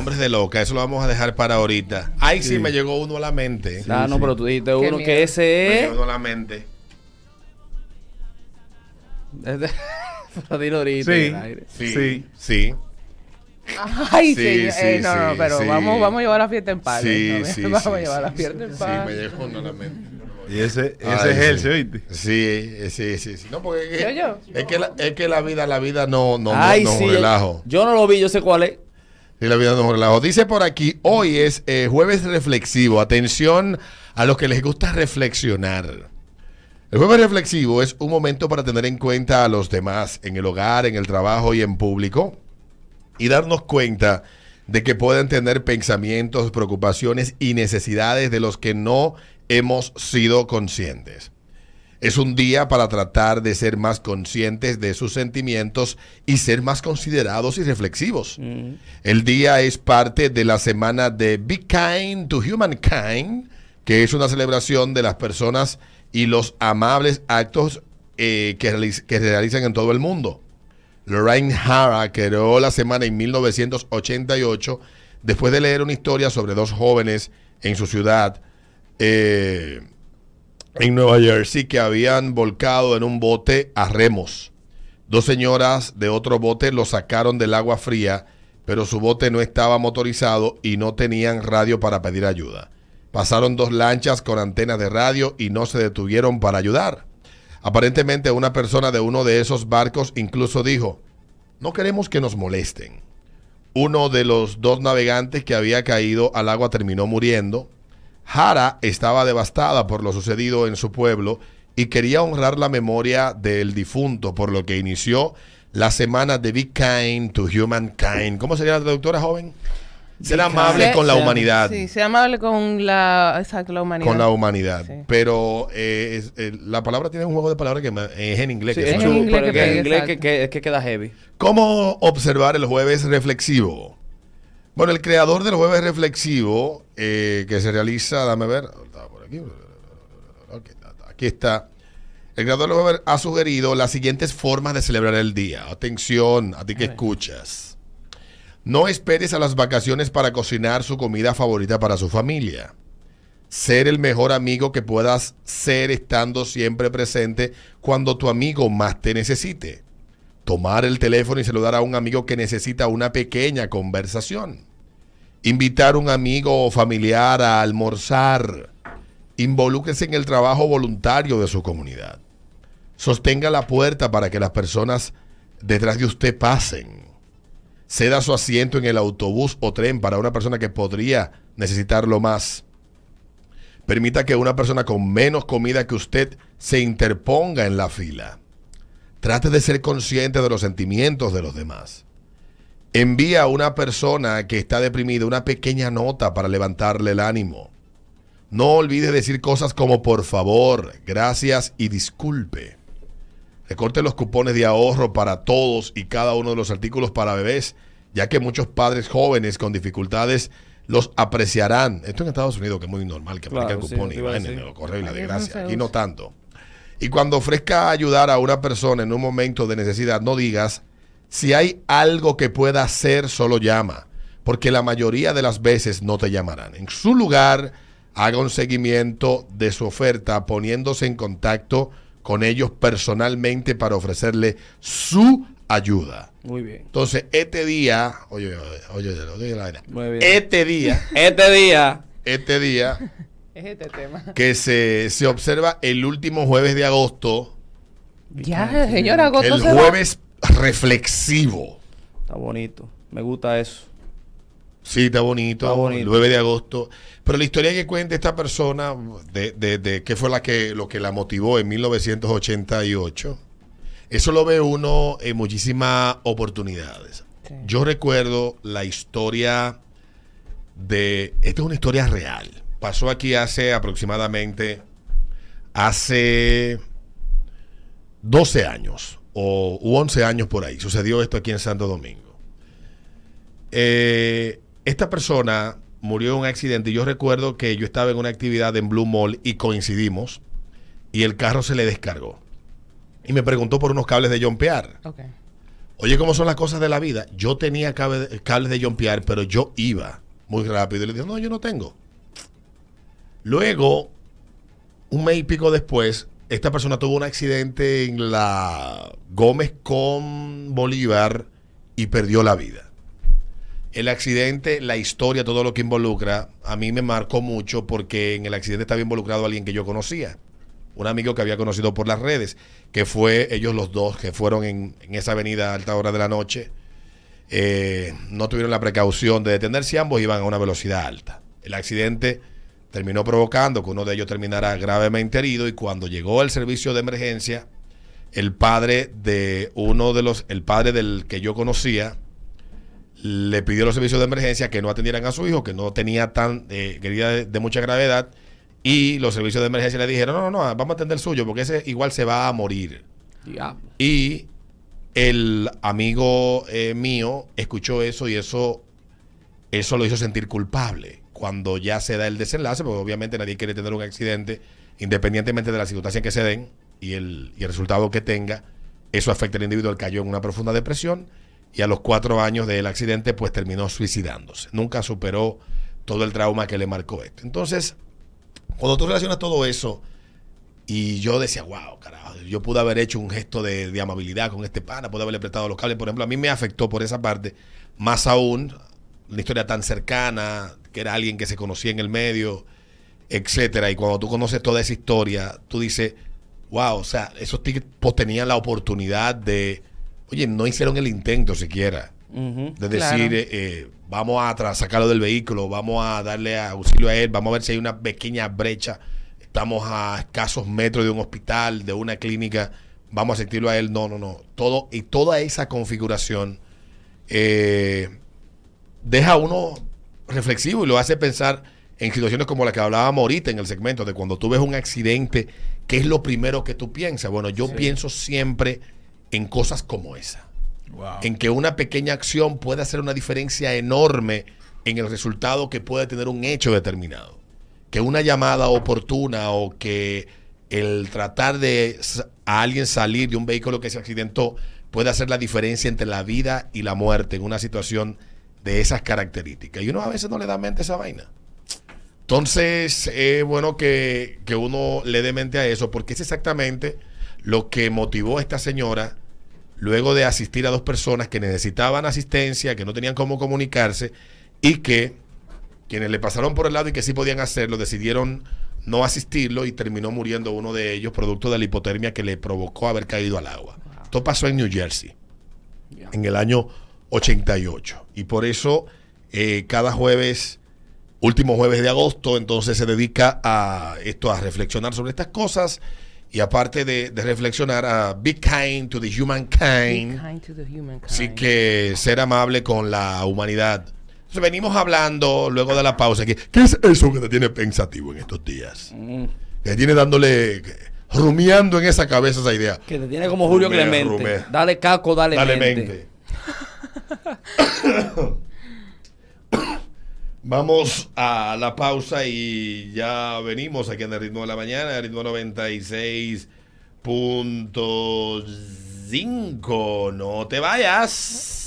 nombres de loca, eso lo vamos a dejar para ahorita. Ay, sí, Sí. me llegó uno a la mente. ah, no, pero tú dijiste uno miedo. que Me ese es. llegó uno a la mente. es de- Pero dilo ahorita Sí. en el aire. Sí, Sí. sí. Ay, Sí, señor. sí, Eh, no, no, sí, pero sí. vamos, vamos a llevar la fiesta en paz. Sí, ¿no? sí, Vamos sí, a llevar la sí, fiesta en Sí, paz. me llegó uno a la mente. Y ese, ese Ay, es él, sí. ¿se oíste? Sí, eh, sí, sí, sí. No, porque es, ¿Yo, yo? es que la, es que la vida, la vida no, no, no- Ay, no, sí. relajo. Yo no lo vi, yo sé cuál es. Sí, la vida no relajo. Dice por aquí, hoy es eh, jueves reflexivo. Atención a los que les gusta reflexionar. El jueves reflexivo es un momento para tener en cuenta a los demás en el hogar, en el trabajo y en público y darnos cuenta de que pueden tener pensamientos, preocupaciones y necesidades de los que no hemos sido conscientes. Es un día para tratar de ser más conscientes de sus sentimientos y ser más considerados y reflexivos. El día es parte de la semana de Be Kind to Humankind, que es una celebración de las personas y los amables actos eh, que, realiz- que se realizan en todo el mundo. Lorraine Hara creó la semana en 1988 después de leer una historia sobre dos jóvenes en su ciudad eh, en Nueva Jersey que habían volcado en un bote a remos. Dos señoras de otro bote lo sacaron del agua fría, pero su bote no estaba motorizado y no tenían radio para pedir ayuda. Pasaron dos lanchas con antenas de radio y no se detuvieron para ayudar. Aparentemente una persona de uno de esos barcos incluso dijo, no queremos que nos molesten. Uno de los dos navegantes que había caído al agua terminó muriendo. Hara estaba devastada por lo sucedido en su pueblo y quería honrar la memoria del difunto, por lo que inició la semana de Be Kind to Humankind. ¿Cómo sería la traductora joven? Ser amable con la humanidad. Sí, sea amable con la, exacto, la humanidad. Con la humanidad. Sí. Pero eh, es- eh, la palabra tiene un juego de palabras que es en inglés. Sí, que es en chulo, inglés pero que que en pega, inglés que, que queda heavy. ¿Cómo observar el jueves reflexivo? Bueno, el creador del jueves reflexivo, eh, que se realiza, dame ver, estaba por aquí, aquí está. El creador del jueves ha sugerido las siguientes formas de celebrar el día. Atención, a ti que escuchas. No esperes a las vacaciones para cocinar su comida favorita para su familia. Ser el mejor amigo que puedas ser estando siempre presente cuando tu amigo más te necesite tomar el teléfono y saludar a un amigo que necesita una pequeña conversación. Invitar a un amigo o familiar a almorzar. Involúquese en el trabajo voluntario de su comunidad. Sostenga la puerta para que las personas detrás de usted pasen. Ceda su asiento en el autobús o tren para una persona que podría necesitarlo más. Permita que una persona con menos comida que usted se interponga en la fila. Trate de ser consciente de los sentimientos de los demás. Envía a una persona que está deprimida una pequeña nota para levantarle el ánimo. No olvide decir cosas como por favor, gracias y disculpe. Recorte los cupones de ahorro para todos y cada uno de los artículos para bebés, ya que muchos padres jóvenes con dificultades los apreciarán. Esto en Estados Unidos, que es muy normal, que Claro, sí, cupones los correos y la Aquí no desgracia. se Aquí no usa. tanto. Y cuando ofrezca ayudar a una persona en un momento de necesidad, no digas, si hay algo que pueda hacer, solo llama, porque la mayoría de las veces no te llamarán. En su lugar, haga un seguimiento de su oferta poniéndose en contacto con ellos personalmente para ofrecerle su ayuda. Muy bien. Entonces, este día, oye, oye, oye, oye la vaina. Muy bien. Este día, Este día, este día Es este tema. que se, se observa el último jueves de agosto, Ya, señora, agosto el se va. jueves reflexivo. está bonito. Me gusta eso. Sí, está bonito, Está bonito. el 9 de agosto. Pero la historia que cuenta esta persona, de, de, de qué fue la que, lo que la motivó en 1988, eso lo ve uno en muchísimas oportunidades. Sí. Yo recuerdo la historia de... Esta es una historia real. Pasó aquí hace aproximadamente, hace 12 años o u 11 años por ahí. Sucedió esto aquí en Santo Domingo. Eh, esta persona murió en un accidente y yo recuerdo que yo estaba en una actividad en Blue Mall y coincidimos y el carro se le descargó. Y me preguntó por unos cables de jumpear. Ok. Oye, ¿cómo son las cosas de la vida? Yo tenía cable- cables de jumpear, pero yo iba muy rápido. Y le dije, no, yo no tengo. Luego, un mes y pico después, esta persona tuvo un accidente en la Gómez con Bolívar y perdió la vida. El accidente, la historia, todo lo que involucra, a mí me marcó mucho porque en el accidente estaba involucrado alguien que yo conocía. Un amigo que había conocido por las redes, que fue ellos los dos que fueron en, esa avenida a alta hora de la noche. Eh, no tuvieron la precaución de detenerse, ambos iban a una velocidad alta. El accidente terminó provocando que uno de ellos terminara gravemente herido y cuando llegó el servicio de emergencia, el padre de uno de los, el padre del que yo conocía, le pidió a los servicios de emergencia que no atendieran a su hijo, que no tenía tan eh, herida de, de mucha gravedad, y los servicios de emergencia le dijeron, no, no, no, vamos a atender el suyo, porque ese igual se va a morir. Y el amigo eh, mío escuchó eso y eso, eso lo hizo sentir culpable. Cuando ya se da el desenlace, porque obviamente nadie quiere tener un accidente, independientemente de las circunstancias que se den y el, y el resultado que tenga, eso afecta al individuo. Él cayó en una profunda depresión y a los cuatro años del accidente, pues terminó suicidándose. Nunca superó todo el trauma que le marcó esto. Entonces, cuando tú relacionas todo eso, y yo decía, wow, carajo, yo pude haber hecho un gesto de, de amabilidad con este pana, pude haberle prestado los cables. Por ejemplo, a mí me afectó por esa parte, más aún, una historia tan cercana, que era alguien que se conocía en el medio, etcétera. Y cuando tú conoces toda esa historia, tú dices, wow, o sea, esos tipos tenían la oportunidad de, oye, no hicieron el intento siquiera de decir, eh, eh, vamos a sacarlo del vehículo, vamos a darle auxilio a él, vamos a ver si hay una pequeña brecha, estamos a escasos metros de un hospital, de una clínica, vamos a asistirlo a él. No, no, no. Todo, y toda esa configuración eh, deja a uno reflexivo y lo hace pensar en situaciones como la que hablábamos ahorita en el segmento, de cuando tú ves un accidente, ¿qué es lo primero que tú piensas? Bueno, yo pienso siempre en cosas como esa en que una pequeña acción puede hacer una diferencia enorme en el resultado que puede tener un hecho determinado. Que una llamada oportuna o que el tratar de a alguien salir de un vehículo que se accidentó puede hacer la diferencia entre la vida y la muerte en una situación de esas características. Y uno a veces no le da mente a esa vaina. Entonces, es bueno que, que uno le dé mente a eso, porque es exactamente lo que motivó a esta señora luego de asistir a dos personas que necesitaban asistencia, que no tenían cómo comunicarse y que quienes le pasaron por el lado y que sí podían hacerlo, decidieron no asistirlo y terminó muriendo uno de ellos producto de la hipotermia que le provocó haber caído al agua. Esto pasó en New Jersey en el año 88 y por eso eh, cada jueves, último jueves de agosto, entonces se dedica a esto, a reflexionar sobre estas cosas y aparte de, de reflexionar a be kind to the Be humankind. kind to the humankind. Así que ser amable con la humanidad. Entonces venimos hablando luego de la pausa aquí. ¿Qué es eso que te tiene pensativo en estos días? Mm. Que te tiene dándole, rumiando en esa cabeza esa idea. Que te tiene como Julio Clemente. Dale caco, dale, Dale mente. mente. Vamos a la pausa y ya venimos aquí en el ritmo de la mañana, el ritmo 96.5. No te vayas.